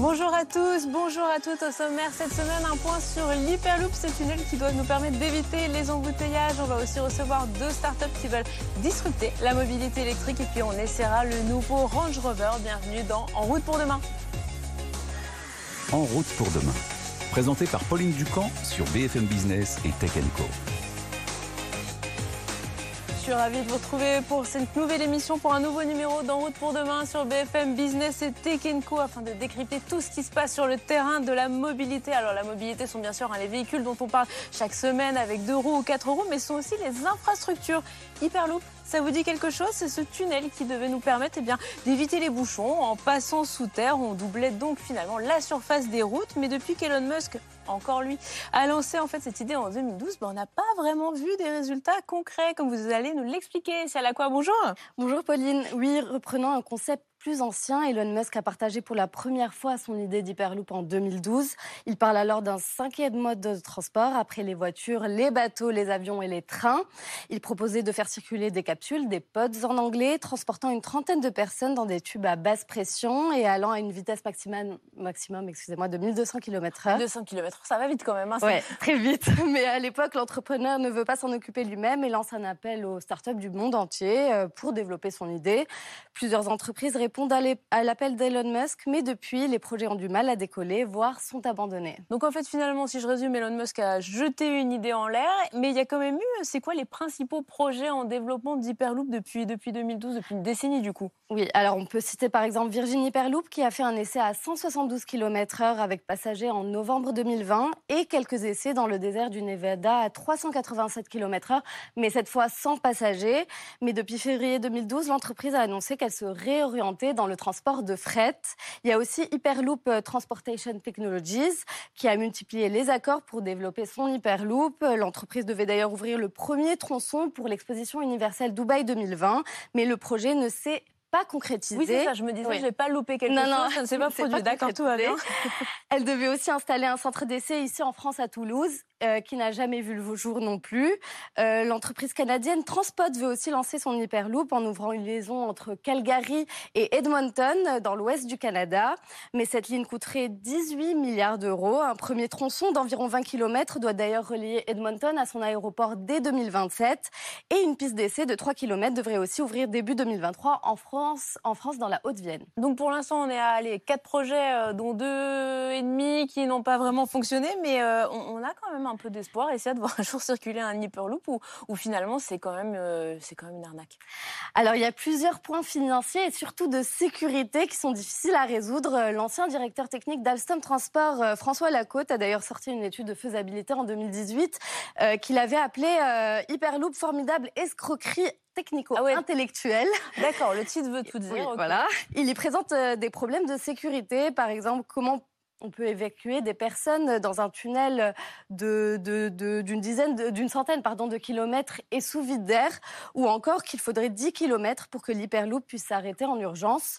Bonjour à tous, bonjour à toutes. Au sommaire cette semaine, un point sur l'Hyperloop, ce tunnel qui doit nous permettre d'éviter les embouteillages. On va aussi recevoir deux startups qui veulent disrupter la mobilité électrique et puis on essaiera le nouveau Range Rover. Bienvenue dans En route pour demain. En route pour demain. Présenté par Pauline Ducamp sur BFM Business et Tech Co suis ravie de vous retrouver pour cette nouvelle émission, pour un nouveau numéro d'En route pour demain sur BFM Business et Tech Co afin de décrypter tout ce qui se passe sur le terrain de la mobilité. Alors la mobilité sont bien sûr hein, les véhicules dont on parle chaque semaine avec deux roues ou quatre roues, mais ce sont aussi les infrastructures. Hyperloop, ça vous dit quelque chose C'est ce tunnel qui devait nous permettre eh d'éviter les bouchons en passant sous terre. On doublait donc finalement la surface des routes. Mais depuis qu'Elon Musk encore lui, a lancé en fait cette idée en 2012, ben, on n'a pas vraiment vu des résultats concrets, comme vous allez nous l'expliquer. C'est à la quoi Bonjour. Bonjour Pauline. Oui, reprenant un concept plus ancien, Elon Musk a partagé pour la première fois son idée d'Hyperloop en 2012. Il parle alors d'un cinquième mode de transport après les voitures, les bateaux, les avions et les trains. Il proposait de faire circuler des capsules, des pods en anglais, transportant une trentaine de personnes dans des tubes à basse pression et allant à une vitesse maximum, maximum excusez-moi, de 1200 km/h. 200 km, ça va vite quand même. Hein, ouais, très vite. Mais à l'époque, l'entrepreneur ne veut pas s'en occuper lui-même et lance un appel aux startups du monde entier euh, pour développer son idée. Plusieurs entreprises répondent répondent à l'appel d'Elon Musk, mais depuis, les projets ont du mal à décoller, voire sont abandonnés. Donc en fait, finalement, si je résume, Elon Musk a jeté une idée en l'air, mais il y a quand même eu, c'est quoi les principaux projets en développement d'Hyperloop depuis, depuis 2012, depuis une décennie du coup? Oui, alors on peut citer par exemple Virgin Hyperloop qui a fait un essai à 172 km/h avec passagers en novembre 2020 et quelques essais dans le désert du Nevada à 387 km/h, mais cette fois sans passagers. Mais depuis février 2012, l'entreprise a annoncé qu'elle se dans le transport de fret. Il y a aussi Hyperloop euh, Transportation Technologies qui a multiplié les accords pour développer son Hyperloop. L'entreprise devait d'ailleurs ouvrir le premier tronçon pour l'exposition universelle Dubaï 2020, mais le projet ne s'est pas concrétisé. Oui, c'est ça, je me disais, je n'ai pas loupé quelque non, chose, non, ça ne s'est pas produit. D'accord, tout va bien. Elle devait aussi installer un centre d'essai ici en France à Toulouse. Euh, qui n'a jamais vu le jour non plus. Euh, l'entreprise canadienne Transpod veut aussi lancer son Hyperloop en ouvrant une liaison entre Calgary et Edmonton dans l'ouest du Canada. Mais cette ligne coûterait 18 milliards d'euros. Un premier tronçon d'environ 20 km doit d'ailleurs relier Edmonton à son aéroport dès 2027. Et une piste d'essai de 3 km devrait aussi ouvrir début 2023 en France, en France dans la Haute-Vienne. Donc pour l'instant, on est à allez, quatre projets, euh, dont deux et demi qui n'ont pas vraiment fonctionné, mais on, on a quand même peu d'espoir, essayer de voir un jour circuler un Hyperloop ou, ou finalement c'est quand, même, euh, c'est quand même une arnaque Alors il y a plusieurs points financiers et surtout de sécurité qui sont difficiles à résoudre. L'ancien directeur technique d'Alstom Transport, euh, François Lacôte, a d'ailleurs sorti une étude de faisabilité en 2018 euh, qu'il avait appelée Hyperloop formidable escroquerie technico-intellectuelle. Ah D'accord, le titre veut tout dire. Voilà. Il y présente des problèmes de sécurité, par exemple comment on peut évacuer des personnes dans un tunnel d'une dizaine, d'une centaine pardon, de kilomètres et sous vide d'air, ou encore qu'il faudrait 10 kilomètres pour que l'hyperloop puisse s'arrêter en urgence.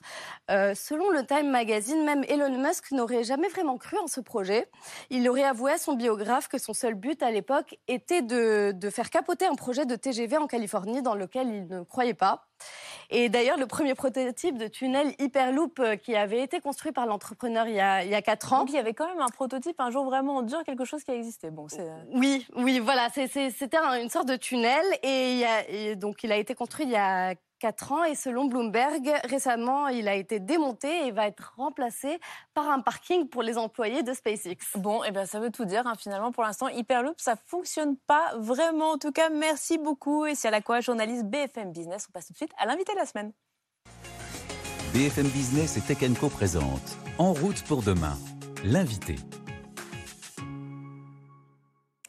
Euh, selon le Time Magazine, même Elon Musk n'aurait jamais vraiment cru en ce projet. Il aurait avoué à son biographe que son seul but à l'époque était de faire capoter un projet de TGV en Californie dans lequel il ne croyait pas. Et d'ailleurs, le premier prototype de tunnel Hyperloop euh, qui avait été construit par l'entrepreneur il, y a, il 4 ans. Donc il y avait quand même un prototype un jour vraiment dur, quelque chose qui a existé. Bon, euh, oui, oui, voilà, c'était une sorte de tunnel et, et donc il a été construit il y a 4 ans et selon Bloomberg, récemment, il a été démonté et va être remplacé par un parking pour les employés de SpaceX. Bon, et eh bien ça veut tout dire. Hein. Finalement, pour l'instant, Hyperloop, ça fonctionne pas vraiment. En tout cas, merci beaucoup. Et c'est à la quoi journaliste BFM Business. On passe tout de suite à l'invité de la semaine. BFM Business et Tech Co présente En route pour demain, l'invité.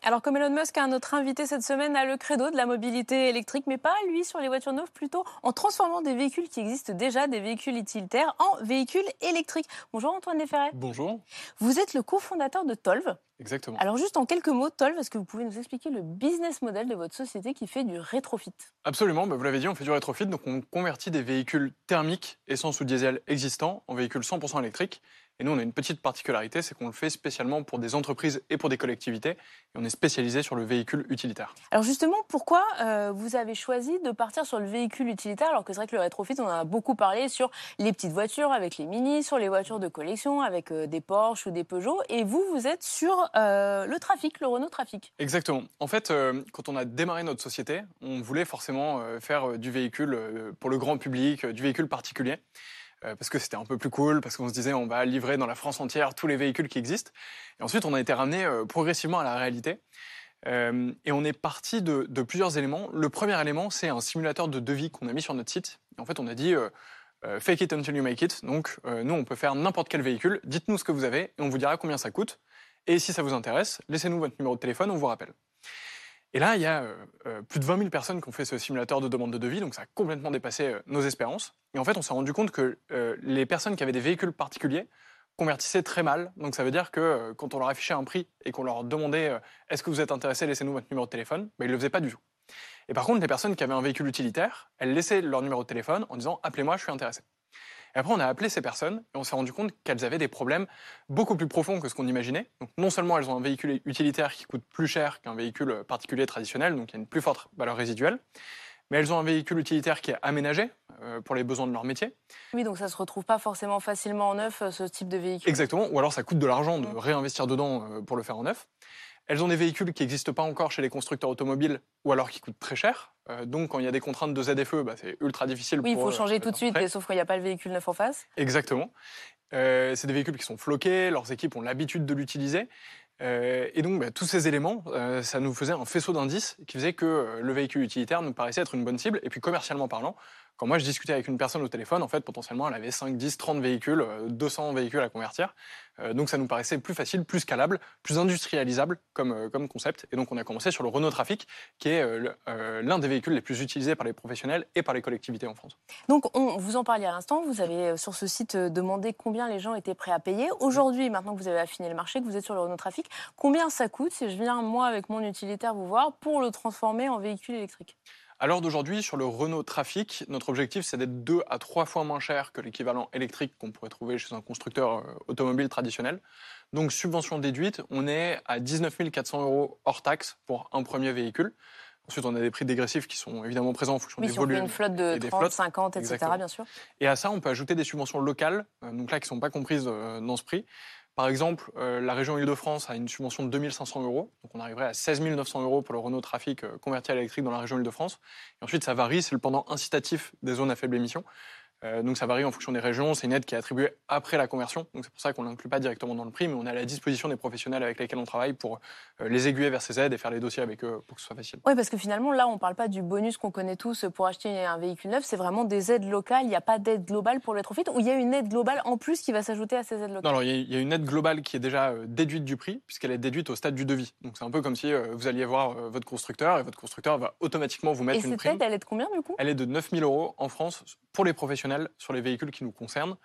Alors, comme Elon Musk a un autre invité cette semaine a le credo de la mobilité électrique, mais pas lui sur les voitures neuves, plutôt en transformant des véhicules qui existent déjà, des véhicules utilitaires, en véhicules électriques. Bonjour Antoine Desferret. Bonjour. Vous êtes le cofondateur de Tolv. Exactement. Alors juste en quelques mots, Tolv, est-ce que vous pouvez nous expliquer le business model de votre société qui fait du rétrofit? Absolument, bah, vous l'avez dit, on fait du rétrofit, donc on convertit des véhicules thermiques, essence ou diesel existants, en véhicules 100% électriques. Et nous, on a une petite particularité, c'est qu'on le fait spécialement pour des entreprises et pour des collectivités. Et on est spécialisé sur le véhicule utilitaire. Alors justement, pourquoi euh, vous avez choisi de partir sur le véhicule utilitaire alors que c'est vrai que le rétrofit, on en a beaucoup parlé sur les petites voitures avec les Mini, sur les voitures de collection avec euh, des Porsche ou des Peugeot. Et vous, vous êtes sur euh, le trafic, le Renault Trafic. Exactement. En fait, quand on a démarré notre société, on voulait forcément faire du véhicule pour le grand public, du véhicule particulier. Euh, parce que c'était un peu plus cool, parce qu'on se disait on va livrer dans la France entière tous les véhicules qui existent. Et ensuite, on a été ramené euh, progressivement à la réalité. Euh, et on est parti de, plusieurs éléments. Le premier élément, c'est un simulateur de devis qu'on a mis sur notre site. En fait, on a dit fake it until you make it. Donc, nous, on peut faire n'importe quel véhicule. Dites-nous ce que vous avez et on vous dira combien ça coûte. Et si ça vous intéresse, laissez-nous votre numéro de téléphone, on vous rappelle. Et là, il y a euh, euh, plus de 20 000 personnes qui ont fait ce simulateur de demande de devis, donc ça a complètement dépassé euh, nos espérances. Et en fait, on s'est rendu compte que les personnes qui avaient des véhicules particuliers convertissaient très mal. Donc ça veut dire que quand on leur affichait un prix et qu'on leur demandait est-ce que vous êtes intéressé, laissez-nous votre numéro de téléphone, ben, ils ne le faisaient pas du tout. Et par contre, les personnes qui avaient un véhicule utilitaire, elles laissaient leur numéro de téléphone en disant appelez-moi, je suis intéressé. Et après, on a appelé ces personnes et on s'est rendu compte qu'elles avaient des problèmes beaucoup plus profonds que ce qu'on imaginait. Donc, non seulement elles ont un véhicule utilitaire qui coûte plus cher qu'un véhicule particulier traditionnel, donc il y a une plus forte valeur résiduelle, mais elles ont un véhicule utilitaire qui est aménagé euh, pour les besoins de leur métier. Oui, donc ça ne se retrouve pas forcément facilement en neuf, euh, ce type de véhicule. Exactement, ou alors ça coûte de l'argent de mmh. réinvestir dedans euh, pour le faire en neuf. Elles ont des véhicules qui n'existent pas encore chez les constructeurs automobiles ou alors qui coûtent très cher. Euh, donc, quand il y a des contraintes de ZFE, bah, c'est ultra difficile. Oui, il faut changer tout de suite, sauf qu'il n'y a pas le véhicule neuf en face. Exactement. Euh, c'est des véhicules qui sont floqués, leurs équipes ont l'habitude de l'utiliser. Euh, et donc, bah, tous ces éléments, ça nous faisait un faisceau d'indices qui faisait que le véhicule utilitaire nous paraissait être une bonne cible. Et puis, commercialement parlant, quand moi je discutais avec une personne au téléphone, en fait, potentiellement, elle avait 5, 10, 30 véhicules, 200 véhicules à convertir. Euh, donc ça nous paraissait plus facile, plus scalable, plus industrialisable comme, euh, comme concept. Et donc on a commencé sur le Renault Trafic, qui est euh, l'un des véhicules les plus utilisés par les professionnels et par les collectivités en France. Donc on, vous en parliez à l'instant, vous avez sur ce site demandé combien les gens étaient prêts à payer. Aujourd'hui, maintenant que vous avez affiné le marché, que vous êtes sur le Renault Trafic, combien ça coûte si je viens moi avec mon utilitaire vous voir pour le transformer en véhicule électrique? À l'heure d'aujourd'hui, sur le Renault Trafic, notre objectif, c'est d'être deux à trois fois moins cher que l'équivalent électrique qu'on pourrait trouver chez un constructeur euh, automobile traditionnel. Donc, subvention déduite, on est à 19 400 euros hors taxe pour un premier véhicule. Ensuite, on a des prix dégressifs qui sont évidemment présents en fonction des volumes. une flotte de 30, 50, etc., bien sûr. Et à ça, on peut ajouter des subventions locales, euh, donc là, qui ne sont pas comprises euh, dans ce prix. Par exemple, euh, la région Île-de-France a une subvention de 2500 euros, donc on arriverait à 16 900 euros pour le Renault Trafic euh, converti à l'électrique dans la région Île-de-France. Et ensuite, ça varie, c'est le pendant incitatif des zones à faible émission. Euh, donc ça varie en fonction des régions. C'est une aide qui est attribuée après la conversion. Donc c'est pour ça qu'on l'inclut pas directement dans le prix, mais on est à la disposition des professionnels avec lesquels on travaille pour euh, les aiguiller vers ces aides et faire les dossiers avec eux pour que ce soit facile. Oui, parce que finalement là, on ne parle pas du bonus qu'on connaît tous pour acheter un véhicule neuf. C'est vraiment des aides locales. Il n'y a pas d'aide globale pour le Trofit ou il y a une aide globale en plus qui va s'ajouter à ces aides locales? Non, alors il y, a une aide globale qui est déjà euh, déduite du prix puisqu'elle est déduite au stade du devis. Donc c'est un peu comme si vous alliez voir votre constructeur et votre constructeur va automatiquement vous mettre une prime. Et cette aide, elle est de combien du coup? Elle est de 9 000 euros en France pour les professionnels sur les véhicules qui nous concernent.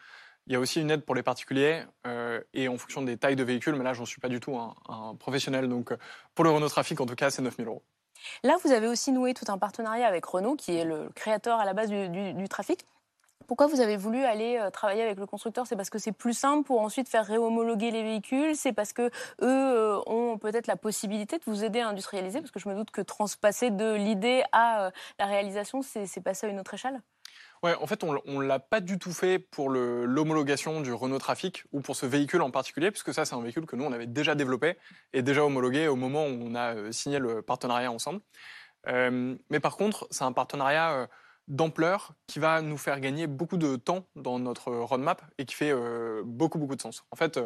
Il y a aussi une aide pour les particuliers euh, et en fonction des tailles de véhicules, mais là, j'en suis pas du tout un, professionnel. Donc, euh, pour le Renault Trafic, en tout cas, c'est 9 000 euros. Là, vous avez aussi noué tout un partenariat avec Renault, qui est le créateur à la base du, trafic. Pourquoi vous avez voulu aller euh, travailler avec le constructeur? C'est parce que c'est plus simple pour ensuite faire réhomologuer les véhicules? C'est parce que eux ont peut-être la possibilité de vous aider à industrialiser? Parce que je me doute que transpasser de l'idée à la réalisation, c'est passer à une autre échelle Ouais, en fait, on ne l'a pas du tout fait pour l'homologation du Renault Trafic ou pour ce véhicule en particulier, puisque ça, c'est un véhicule que nous, on avait déjà développé et déjà homologué au moment où on a euh, signé le partenariat ensemble. Euh, mais par contre, c'est un partenariat euh, d'ampleur qui va nous faire gagner beaucoup de temps dans notre roadmap et qui fait beaucoup, beaucoup de sens. En fait,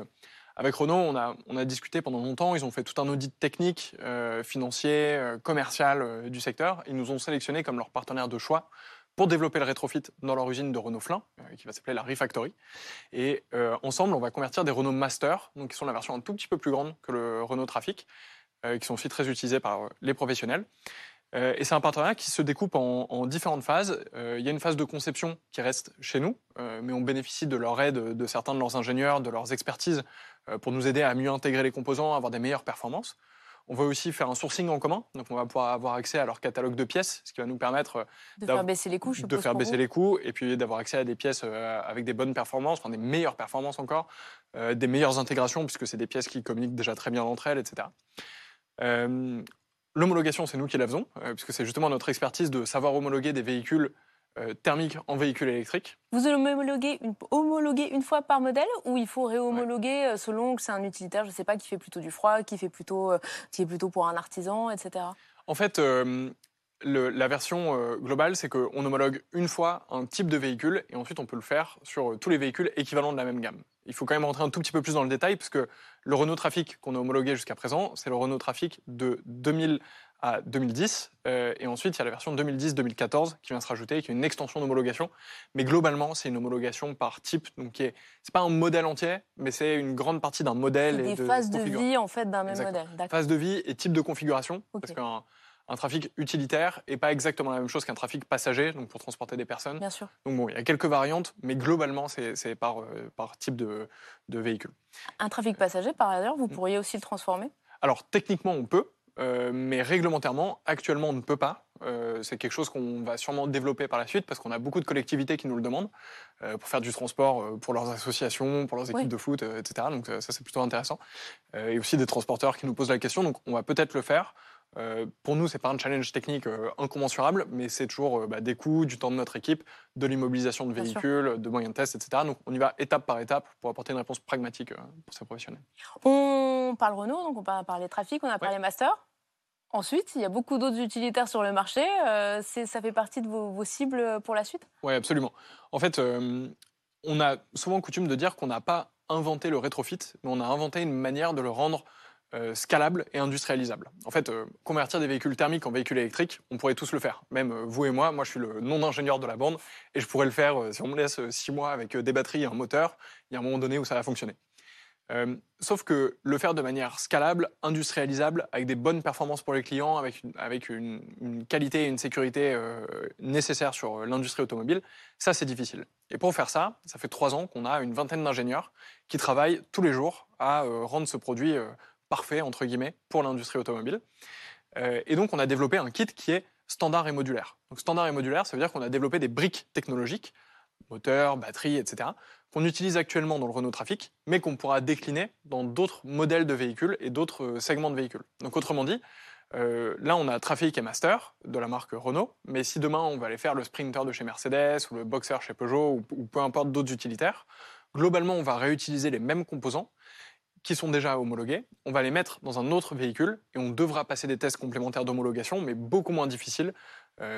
avec Renault, on a, discuté pendant longtemps. Ils ont fait tout un audit technique, financier, commercial du secteur. Ils nous ont sélectionné comme leur partenaire de choix pour développer le rétrofit dans leur usine de Renault Flin, euh, qui va s'appeler la Refactory. Et euh, ensemble, on va convertir des Renault Master, donc qui sont la version un tout petit peu plus grande que le Renault Trafic, euh, qui sont aussi très utilisés par les professionnels. et c'est un partenariat qui se découpe en, différentes phases. il y a une phase de conception qui reste chez nous, mais on bénéficie de leur aide, de certains de leurs ingénieurs, de leurs expertises, pour nous aider à mieux intégrer les composants, à avoir des meilleures performances. On va aussi faire un sourcing en commun, donc on va pouvoir avoir accès à leur catalogue de pièces, ce qui va nous permettre De d'av- faire baisser les coûts, je de faire baisser vous. les coûts et puis d'avoir accès à des pièces euh, avec des bonnes performances, enfin des meilleures performances encore, euh, des meilleures intégrations puisque c'est des pièces qui communiquent déjà très bien entre elles, etc. Euh, L'homologation, c'est nous qui la faisons, euh, puisque c'est justement notre expertise de savoir homologuer des véhicules euh, thermiques en véhicules électriques. Vous homologuez une, homologuez une fois par modèle ou il faut réhomologuer euh, selon que c'est un utilitaire, je ne sais pas, qui fait plutôt du froid, qui, fait plutôt, euh, qui est plutôt pour un artisan, etc. En fait, euh, le- la version euh, globale, c'est qu'on homologue une fois un type de véhicule et ensuite on peut le faire sur tous les véhicules équivalents de la même gamme. Il faut quand même rentrer un tout petit peu plus dans le détail parce que le Renault Trafic qu'on a homologué jusqu'à présent, c'est le Renault Trafic de 2000 à 2010 euh, et ensuite il y a la version 2010-2014 qui vient se rajouter, qui est une extension d'homologation. Mais globalement, c'est une homologation par type, donc qui est, c'est pas un modèle entier, mais c'est une grande partie d'un modèle et Des de phases de vie en fait d'un même Exactement. modèle. Phase de vie et type de configuration. Parce qu'un un trafic utilitaire n'est pas exactement la même chose qu'un trafic passager, donc pour transporter des personnes. Bien sûr. Donc bon, il y a quelques variantes, mais globalement, c'est c'est par, euh, par type de, de véhicule. Un trafic passager, par ailleurs, Mm. vous pourriez aussi le transformer? Alors techniquement, on peut, euh, mais réglementairement, actuellement, on ne peut pas. Euh, c'est quelque chose qu'on va sûrement développer par la suite parce qu'on a beaucoup de collectivités qui nous le demandent euh, pour faire du transport pour leurs associations, pour leurs équipes de foot, etc. Donc ça, c'est plutôt intéressant. Et aussi des transporteurs qui nous posent la question. Donc on va peut-être le faire. Pour nous, c'est pas un challenge technique incommensurable, mais c'est toujours bah, des coûts, du temps de notre équipe, de l'immobilisation de véhicules, de moyens de test, etc. Donc on y va étape par étape pour apporter une réponse pragmatique pour ces professionnels. On parle Renault, donc on a parlé trafic, on a parlé master. Ensuite, il y a beaucoup d'autres utilitaires sur le marché. Euh, ça fait partie de vos, cibles pour la suite? Oui, absolument. En fait, euh, on a souvent coutume de dire qu'on n'a pas inventé le rétrofit, mais on a inventé une manière de le rendre euh, scalable et industrialisable. En fait, convertir des véhicules thermiques en véhicules électriques, on pourrait tous le faire. Même vous et moi, moi je suis le non-ingénieur de la bande, et je pourrais le faire si on me laisse six mois avec des batteries et un moteur, il y a un moment donné où ça va fonctionner. Euh, sauf que le faire de manière scalable, industrialisable, avec des bonnes performances pour les clients, avec une, qualité et une sécurité euh, nécessaires sur euh, l'industrie automobile, ça c'est difficile. Et pour faire ça, ça fait trois ans qu'on a une vingtaine d'ingénieurs qui travaillent tous les jours à euh, rendre ce produit parfait, entre guillemets, pour l'industrie automobile. Et donc on a développé un kit qui est standard et modulaire. Donc standard et modulaire, ça veut dire qu'on a développé des briques technologiques, moteur, batterie, etc., qu'on utilise actuellement dans le Renault Trafic, mais qu'on pourra décliner dans d'autres modèles de véhicules et d'autres euh, segments de véhicules. Donc autrement dit, euh, là on a Trafic et Master de la marque Renault, mais si demain on va aller faire le Sprinter de chez Mercedes ou le Boxer chez Peugeot ou, ou peu importe d'autres utilitaires, globalement on va réutiliser les mêmes composants qui sont déjà homologués, on va les mettre dans un autre véhicule et on devra passer des tests complémentaires d'homologation, mais beaucoup moins difficiles,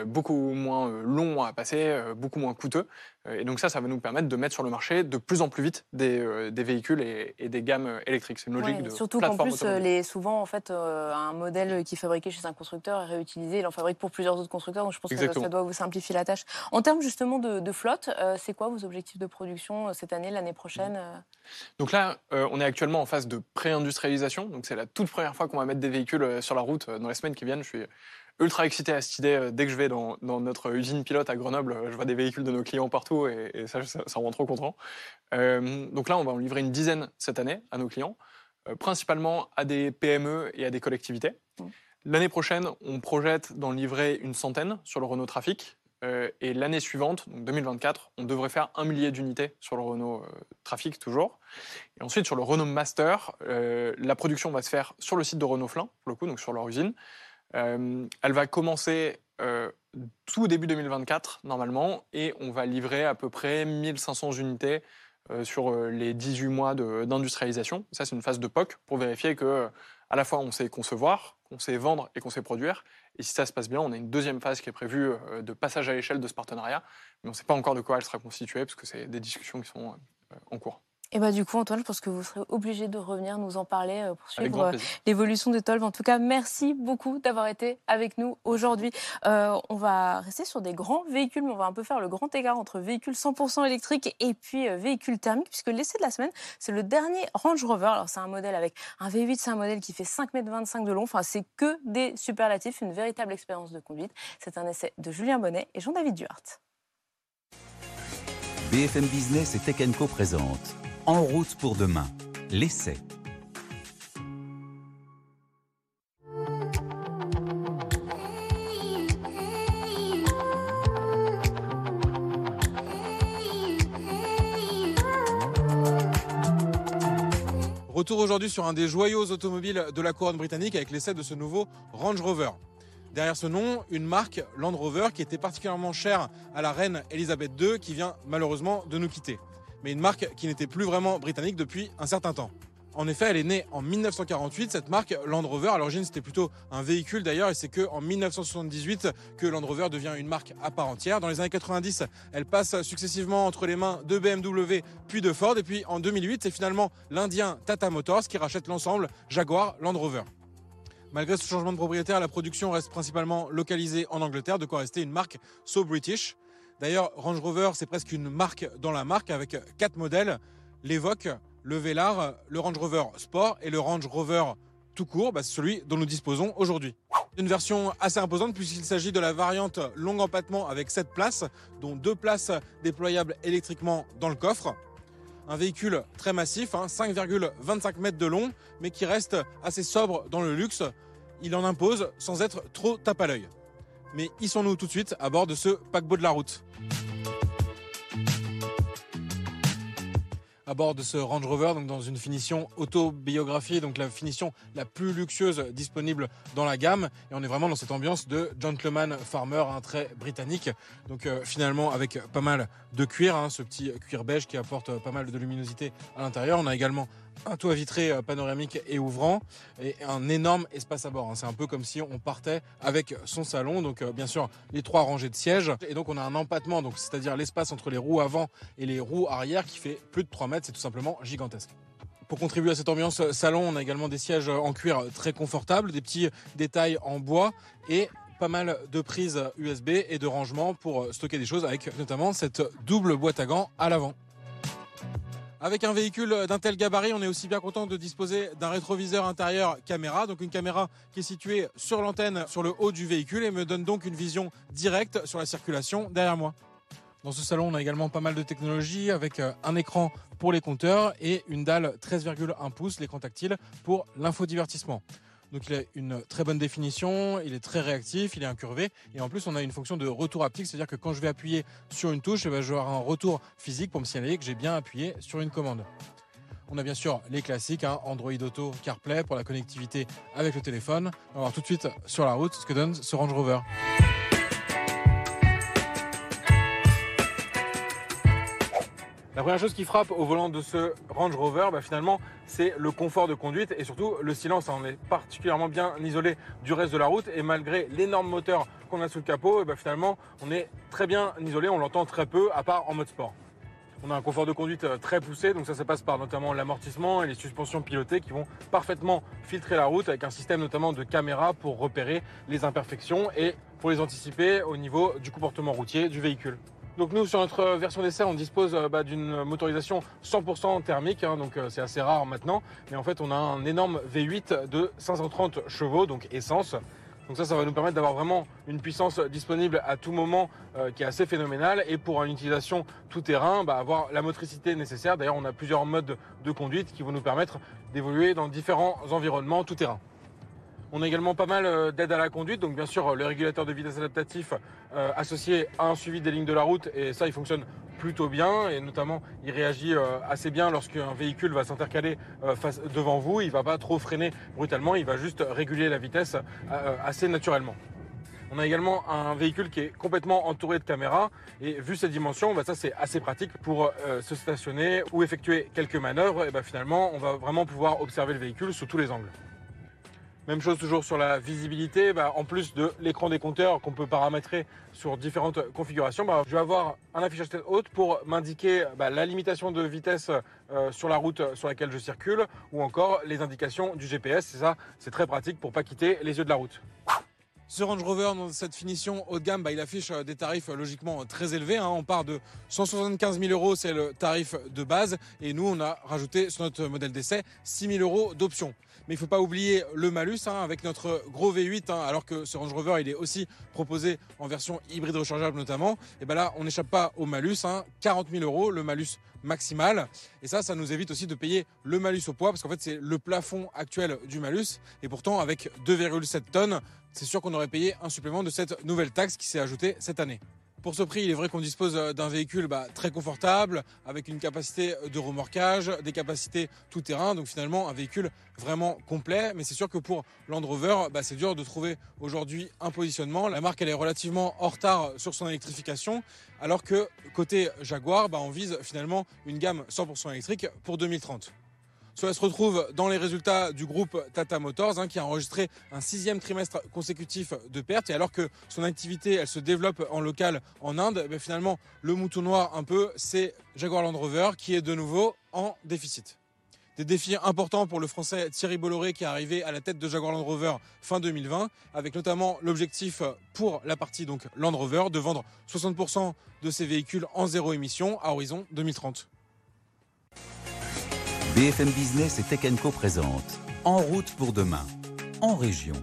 beaucoup moins euh, longs à passer, euh, beaucoup moins coûteux. Euh, et donc ça, ça va nous permettre de mettre sur le marché de plus en plus vite des, euh, des véhicules et, et des gammes euh, électriques. C'est une logique Ouais, de Surtout qu'en plus, euh, les, souvent, en fait, euh, un modèle qui est fabriqué chez un constructeur est réutilisé. Il en fabrique pour plusieurs autres constructeurs. Donc je pense que ça, doit vous simplifier la tâche. En termes justement de, de flotte, euh, c'est quoi vos objectifs de production euh, cette année, l'année prochaine euh? Donc là, euh, on est actuellement en phase de pré-industrialisation. Donc c'est la toute première fois qu'on va mettre des véhicules euh, sur la route euh, dans les semaines qui viennent. Je suis ultra excité à cette idée. Euh, Dès que je vais dans, dans notre usine pilote à Grenoble, euh, je vois des véhicules de nos clients partout et, et ça, ça, ça rend trop content. Euh, donc là, on va en livrer une dizaine cette année à nos clients, euh, principalement à des PME et à des collectivités. Mmh. L'année prochaine, on projette d'en livrer une centaine sur le Renault Trafic. Euh, et l'année suivante, donc 2024, on devrait faire un millier d'unités sur le Renault Trafic toujours. Et ensuite, sur le Renault Master, la production va se faire sur le site de Renault Flin, pour le coup, donc sur leur usine. Euh, elle va commencer euh, tout début 2024, normalement, et on va livrer à peu près 1500 unités euh, sur les 18 mois d'industrialisation. Ça, c'est une phase de POC pour vérifier que, à la fois, on sait concevoir, qu'on sait vendre et qu'on sait produire. Et si ça se passe bien, on a une deuxième phase qui est prévue de passage à l'échelle de ce partenariat, mais on ne sait pas encore de quoi elle sera constituée, parce que c'est des discussions qui sont en cours. Et bah du coup, Antoine, je pense que vous serez obligé de revenir nous en parler euh, pour suivre euh, l'évolution de Tolv. En tout cas, merci beaucoup d'avoir été avec nous aujourd'hui. Euh, on va rester sur des grands véhicules, mais on va un peu faire le grand écart entre véhicules 100% électriques et puis euh, véhicules thermiques, puisque l'essai de la semaine, c'est le dernier Range Rover. Alors, c'est un modèle avec un V8, c'est un modèle qui fait 5,25 m de long. Enfin, c'est que des superlatifs, une véritable expérience de conduite. C'est un essai de Julien Bonnet et Jean-David Duhart. BFM Business et Tech Co présente en route pour demain, l'essai. Retour aujourd'hui sur un des joyaux automobiles de la couronne britannique avec l'essai de ce nouveau Range Rover. Derrière ce nom, une marque Land Rover qui était particulièrement chère à la reine Elisabeth II qui vient malheureusement de nous quitter. Mais une marque qui n'était plus vraiment britannique depuis un certain temps. En effet, elle est née en 1948, cette marque Land Rover. À l'origine, c'était plutôt un véhicule d'ailleurs, et c'est que en 1978 que Land Rover devient une marque à part entière. Dans les années 90, elle passe successivement entre les mains de BMW puis de Ford. Et puis en 2008, c'est finalement l'Indien Tata Motors qui rachète l'ensemble Jaguar Land Rover. Malgré ce changement de propriétaire, la production reste principalement localisée en Angleterre, de quoi rester une marque so British. D'ailleurs, Range Rover, c'est presque une marque dans la marque avec quatre modèles l'Evoque, le Velar, le Range Rover Sport et le Range Rover tout court, bah, c'est celui dont nous disposons aujourd'hui. Une version assez imposante puisqu'il s'agit de la variante long empattement avec 7 places, dont 2 places déployables électriquement dans le coffre. Un véhicule très massif, 5,25 hein, mètres de long, mais qui reste assez sobre dans le luxe. Il en impose sans être trop tape à l'œil. Mais y sont-nous tout de suite à bord de ce paquebot de la route à bord de ce Range Rover, donc dans une finition autobiographie, donc la finition la plus luxueuse disponible dans la gamme. Et on est vraiment dans cette ambiance de gentleman farmer, un très britannique. Donc euh, finalement avec pas mal de cuir, hein, ce petit cuir beige qui apporte pas mal de luminosité à l'intérieur. On a également un toit vitré euh, panoramique et ouvrant et un énorme espace à bord. Hein. C'est un peu comme si on partait avec son salon. Donc euh, bien sûr les trois rangées de sièges et donc on a un empattement, c'est-à-dire l'espace entre les roues avant et les roues arrière qui fait plus de 3 mètres. C'est tout simplement gigantesque. Pour contribuer à cette ambiance salon, on a également des sièges en cuir très confortables, des petits détails en bois et pas mal de prises USB et de rangement pour stocker des choses avec notamment cette double boîte à gants à l'avant. Avec un véhicule d'un tel gabarit, on est aussi bien content de disposer d'un rétroviseur intérieur caméra, donc une caméra qui est située sur l'antenne sur le haut du véhicule et me donne donc une vision directe sur la circulation derrière moi. Dans ce salon, on a également pas mal de technologies avec euh, un écran pour les compteurs et une dalle 13,1 pouces, l'écran tactile, pour l'infodivertissement. Donc il a une très bonne définition, il est très réactif, il est incurvé et en plus on a une fonction de retour haptique, c'est-à-dire que quand je vais appuyer sur une touche, eh ben, je vais avoir un retour physique pour me signaler que j'ai bien appuyé sur une commande. On a bien sûr les classiques, hein, Android Auto, CarPlay pour la connectivité avec le téléphone. On va voir tout de suite sur la route ce que donne ce Range Rover. La première chose qui frappe au volant de ce Range Rover, bah, finalement, c'est le confort de conduite et surtout le silence. On est particulièrement bien isolé du reste de la route et malgré l'énorme moteur qu'on a sous le capot, bah, finalement, on est très bien isolé. On l'entend très peu, à part en mode sport. On a un confort de conduite euh, très poussé, donc ça, ça passe par notamment l'amortissement et les suspensions pilotées qui vont parfaitement filtrer la route avec un système notamment de caméra pour repérer les imperfections et pour les anticiper au niveau du comportement routier du véhicule. Donc nous, sur notre version d'essai, on dispose euh, bah, d'une motorisation 100% thermique, hein, donc euh, c'est assez rare maintenant. Mais en fait, on a un énorme V8 de 530 chevaux, donc essence. Donc ça, ça va nous permettre d'avoir vraiment une puissance disponible à tout moment euh, qui est assez phénoménale. Et pour une utilisation tout terrain, bah, avoir la motricité nécessaire. D'ailleurs, on a plusieurs modes de conduite qui vont nous permettre d'évoluer dans différents environnements tout terrain. On a également pas mal euh, d'aide à la conduite, donc bien sûr le régulateur de vitesse adaptatif euh, associé à un suivi des lignes de la route, et ça il fonctionne plutôt bien, et notamment il réagit euh, assez bien lorsqu'un véhicule va s'intercaler devant vous, il va pas trop freiner brutalement, il va juste réguler la vitesse assez naturellement. On a également un véhicule qui est complètement entouré de caméras et vu ses dimensions, bah, ça c'est assez pratique pour se stationner ou effectuer quelques manœuvres. Et bah, finalement, on va vraiment pouvoir observer le véhicule sous tous les angles. Même chose toujours sur la visibilité, bah, en plus de l'écran des compteurs qu'on peut paramétrer sur différentes configurations, bah, je vais avoir un affichage tête haute pour m'indiquer bah, la limitation de vitesse euh, sur la route sur laquelle je circule ou encore les indications du GPS. C'est ça, c'est très pratique pour pas quitter les yeux de la route. Ce Range Rover, dans cette finition haut de gamme, bah, il affiche euh, des tarifs euh, logiquement euh, très élevés. Hein. On part de 175 000 euros, c'est le tarif de base. Et nous, on a rajouté sur notre modèle d'essai 6 000 euros d'options. Mais il ne faut pas oublier le malus hein, avec notre gros V8, hein, alors que ce Range Rover, il est aussi proposé en version hybride rechargeable notamment. Et ben là, on n'échappe pas au malus, 40 000 euros, le malus maximal. Et ça, ça nous évite aussi de payer le malus au poids, parce qu'en fait, c'est le plafond actuel du malus. Et pourtant, avec 2,7 tonnes, c'est sûr qu'on aurait payé un supplément de cette nouvelle taxe qui s'est ajoutée cette année. Pour ce prix, il est vrai qu'on dispose d'un véhicule bah, très confortable, avec une capacité de remorquage, des capacités tout-terrain, donc finalement un véhicule vraiment complet. Mais c'est sûr que pour Land Rover, bah, c'est dur de trouver aujourd'hui un positionnement. La marque, elle est relativement en retard sur son électrification, alors que côté Jaguar, bah, on vise finalement une gamme 100% électrique pour 2030. Cela se retrouve dans les résultats du groupe Tata Motors, hein, qui a enregistré un sixième trimestre consécutif de pertes. Et alors que son activité, se développe en local en Inde, ben finalement, le mouton noir un peu, c'est Jaguar Land Rover qui est de nouveau en déficit. Des défis importants pour le français Thierry Bolloré qui est arrivé à la tête de Jaguar Land Rover fin 2020, avec notamment l'objectif pour la partie donc Land Rover de vendre 60% de ses véhicules en zéro émission à horizon 2030. BFM Business et Tech Co présente En route pour demain, en région.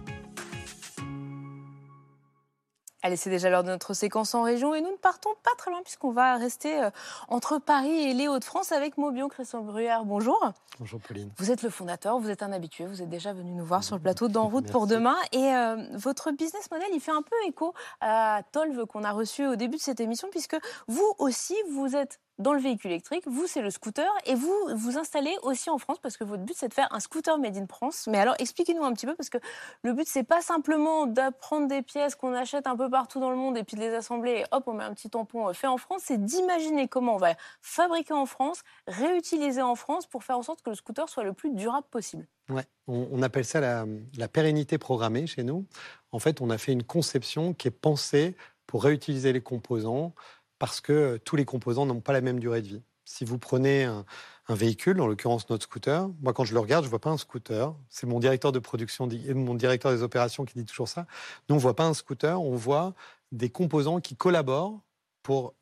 Allez, c'est déjà l'heure de notre séquence en région et nous ne partons pas très loin puisqu'on va rester euh, entre Paris et les Hauts-de-France avec Mobion. Christian Bruyère, bonjour. Bonjour Pauline. Vous êtes le fondateur, vous êtes un habitué, vous êtes déjà venu nous voir sur le plateau d'En route pour demain et euh, votre business model, il fait un peu écho à Tolve qu'on a reçu au début de cette émission puisque vous aussi, vous êtes dans le véhicule électrique, vous c'est le scooter et vous vous installez aussi en France parce que votre but c'est de faire un scooter made in France. Mais alors expliquez-nous un petit peu parce que le but c'est pas simplement d'apprendre des pièces qu'on achète un peu partout dans le monde et puis de les assembler et hop on met un petit tampon euh, fait en France, c'est d'imaginer comment on va fabriquer en France, réutiliser en France pour faire en sorte que le scooter soit le plus durable possible. Ouais, on, appelle ça la, la pérennité programmée chez nous. En fait, on a fait une conception qui est pensée pour réutiliser les composants, parce que tous les composants n'ont pas la même durée de vie. Si vous prenez un, véhicule, en l'occurrence notre scooter, moi quand je le regarde, je vois pas un scooter. C'est mon directeur de production, mon directeur des opérations qui dit toujours ça. Nous on voit pas un scooter, on voit des composants qui collaborent pour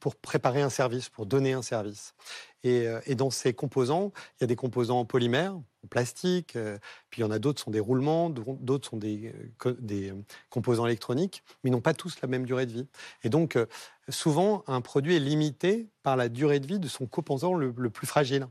pour préparer un service, pour donner un service. Euh, et, dans ces composants, il y a des composants en polymère, en plastique, euh, puis il y en a d'autres sont des roulements, d'autres sont des, euh, des composants électroniques, mais ils n'ont pas tous la même durée de vie. Et donc, souvent, un produit est limité par la durée de vie de son composant le plus fragile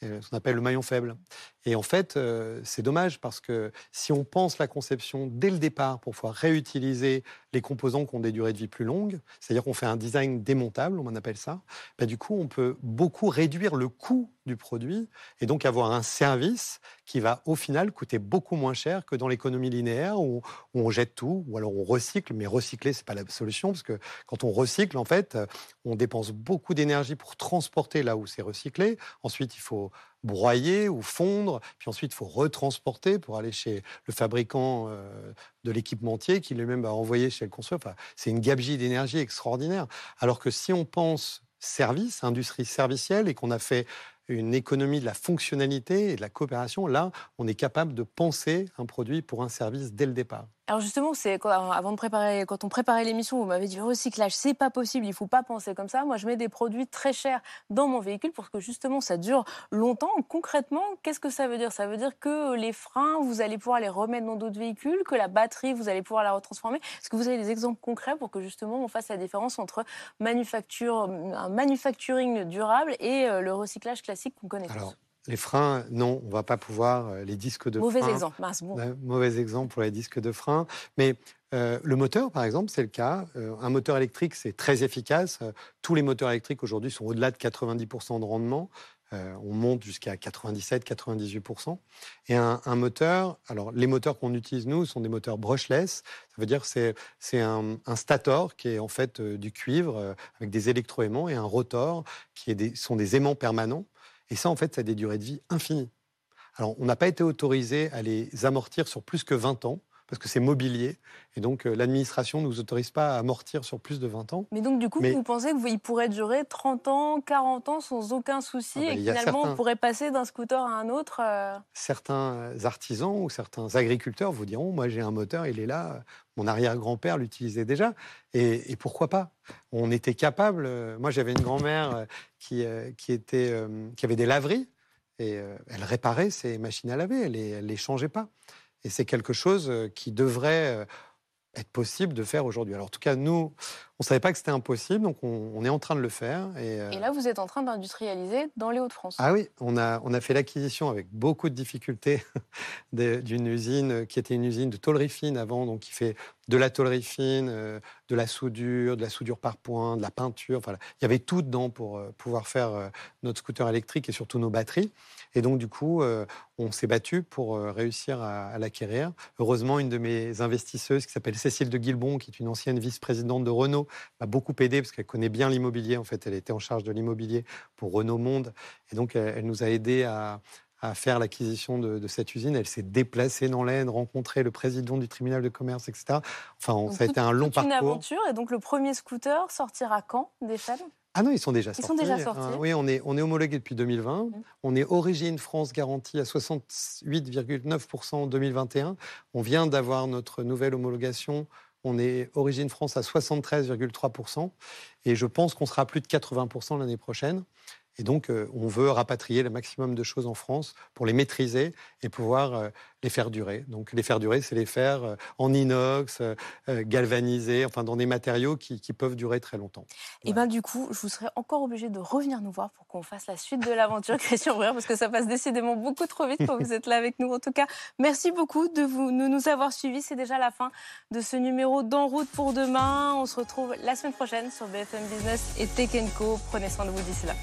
ce qu'on appelle le maillon faible. Et en fait, euh, c'est dommage parce que si on pense la conception dès le départ pour pouvoir réutiliser les composants qui ont des durées de vie plus longues, c'est-à-dire qu'on fait un design démontable, on appelle ça, bah, du coup, on peut beaucoup réduire le coût du produit et donc avoir un service qui va au final coûter beaucoup moins cher que dans l'économie linéaire où, on jette tout ou alors on recycle, mais recycler c'est pas la solution parce que quand on recycle en fait, on dépense beaucoup d'énergie pour transporter là où c'est recyclé. Ensuite, il faut broyer ou fondre, puis ensuite il faut retransporter pour aller chez le fabricant euh, de l'équipementier qui lui-même va envoyer chez le constructeur. Enfin, c'est une gabegie d'énergie extraordinaire. Alors que si on pense service, industrie servicielle, et qu'on a fait une économie de la fonctionnalité et de la coopération, là, on est capable de penser un produit pour un service dès le départ. Alors justement, c'est avant de préparer, quand on préparait l'émission, vous m'avez dit recyclage, c'est pas possible, il faut pas penser comme ça. Moi, je mets des produits très chers dans mon véhicule pour que justement ça dure longtemps. Concrètement, qu'est-ce que ça veut dire? Ça veut dire que les freins, vous allez pouvoir les remettre dans d'autres véhicules, que la batterie, vous allez pouvoir la retransformer. Est-ce que vous avez des exemples concrets pour que justement on fasse la différence entre un manufacturing durable et euh, le recyclage classique qu'on connaît tous? Les freins, non, on va pas pouvoir. Euh, les disques de mauvais frein. Exemple, bon. mauvais exemple pour les disques de frein. Mais euh, le moteur, par exemple, c'est le cas. Euh, un moteur électrique, c'est très efficace. tous les moteurs électriques aujourd'hui sont au-delà de 90% de rendement. on monte jusqu'à 97-98%. Et un, moteur, alors les moteurs qu'on utilise nous sont des moteurs brushless. Ça veut dire que c'est un, un, stator qui est en fait du cuivre avec des électroaimants et un rotor qui est des, sont des aimants permanents. Et ça, en fait, ça a des durées de vie infinies. Alors, on n'a pas été autorisé à les amortir sur plus que 20 ans, parce que c'est mobilier. Et donc, euh, l'administration ne nous autorise pas à amortir sur plus de 20 ans. Mais donc, du coup, vous pensez qu'il pourrait durer 30 ans, 40 ans sans aucun souci ah ben, et finalement, on pourrait passer d'un scooter à un autre euh Certains artisans ou certains agriculteurs vous diront Moi, j'ai un moteur, il est là. Mon arrière-grand-père l'utilisait déjà. Et, pourquoi pas? On était capable. Euh, moi, j'avais une grand-mère qui, qui, était, qui avait des laveries. Et elle réparait ses machines à laver, elle ne les changeait pas. Et c'est quelque chose euh, qui devrait euh, être possible de faire aujourd'hui. Alors en tout cas, nous, on ne savait pas que c'était impossible, donc on, est en train de le faire. Euh, et, là, vous êtes en train d'industrialiser dans les Hauts-de-France. Ah oui, on a, on a fait l'acquisition avec beaucoup de difficultés d'une usine qui était une usine de tôlerie fine avant, donc qui fait de la tôlerie fine, euh, de la soudure, de la soudure par point, de la peinture. Enfin, il y avait tout dedans pour euh, pouvoir faire notre scooter électrique et surtout nos batteries. Et donc, du coup, on s'est battu pour réussir à, à l'acquérir. Heureusement, une de mes investisseuses qui s'appelle Cécile de Guilbon, qui est une ancienne vice-présidente de Renault, m'a beaucoup aidé parce qu'elle connaît bien l'immobilier. En fait, elle était en charge de l'immobilier pour Renault Monde. Et donc, elle, nous a aidé à, faire l'acquisition de, cette usine. Elle s'est déplacée dans l'Aisne, rencontré le président du tribunal de commerce, etc. Enfin, ça a été un long parcours. une aventure. Et donc, le premier scooter sortira quand d'échelle ah non, ils sont déjà sortis. Ils sont déjà sortis. Ah oui, on est, on est homologué depuis 2020. Mmh. On est Origine France garantie à 68,9% en 2021. On vient d'avoir notre nouvelle homologation on est Origine France à 73,3%. Et je pense qu'on sera à plus de 80% l'année prochaine. Et donc, euh, on veut rapatrier le maximum de choses en France pour les maîtriser et pouvoir euh, les faire durer. Donc, les faire durer, c'est les faire euh, en inox, galvanisés, enfin, dans des matériaux qui, peuvent durer très longtemps. Et bien, du coup, je vous serais encore obligé de revenir nous voir pour qu'on fasse la suite de l'aventure Christian Bruyère, parce que ça passe décidément beaucoup trop vite quand vous êtes là avec nous. En tout cas, merci beaucoup de, vous, de nous avoir suivis. C'est déjà la fin de ce numéro d'En route pour demain. On se retrouve la semaine prochaine sur BFM Business et Tech Co. Prenez soin de vous d'ici là.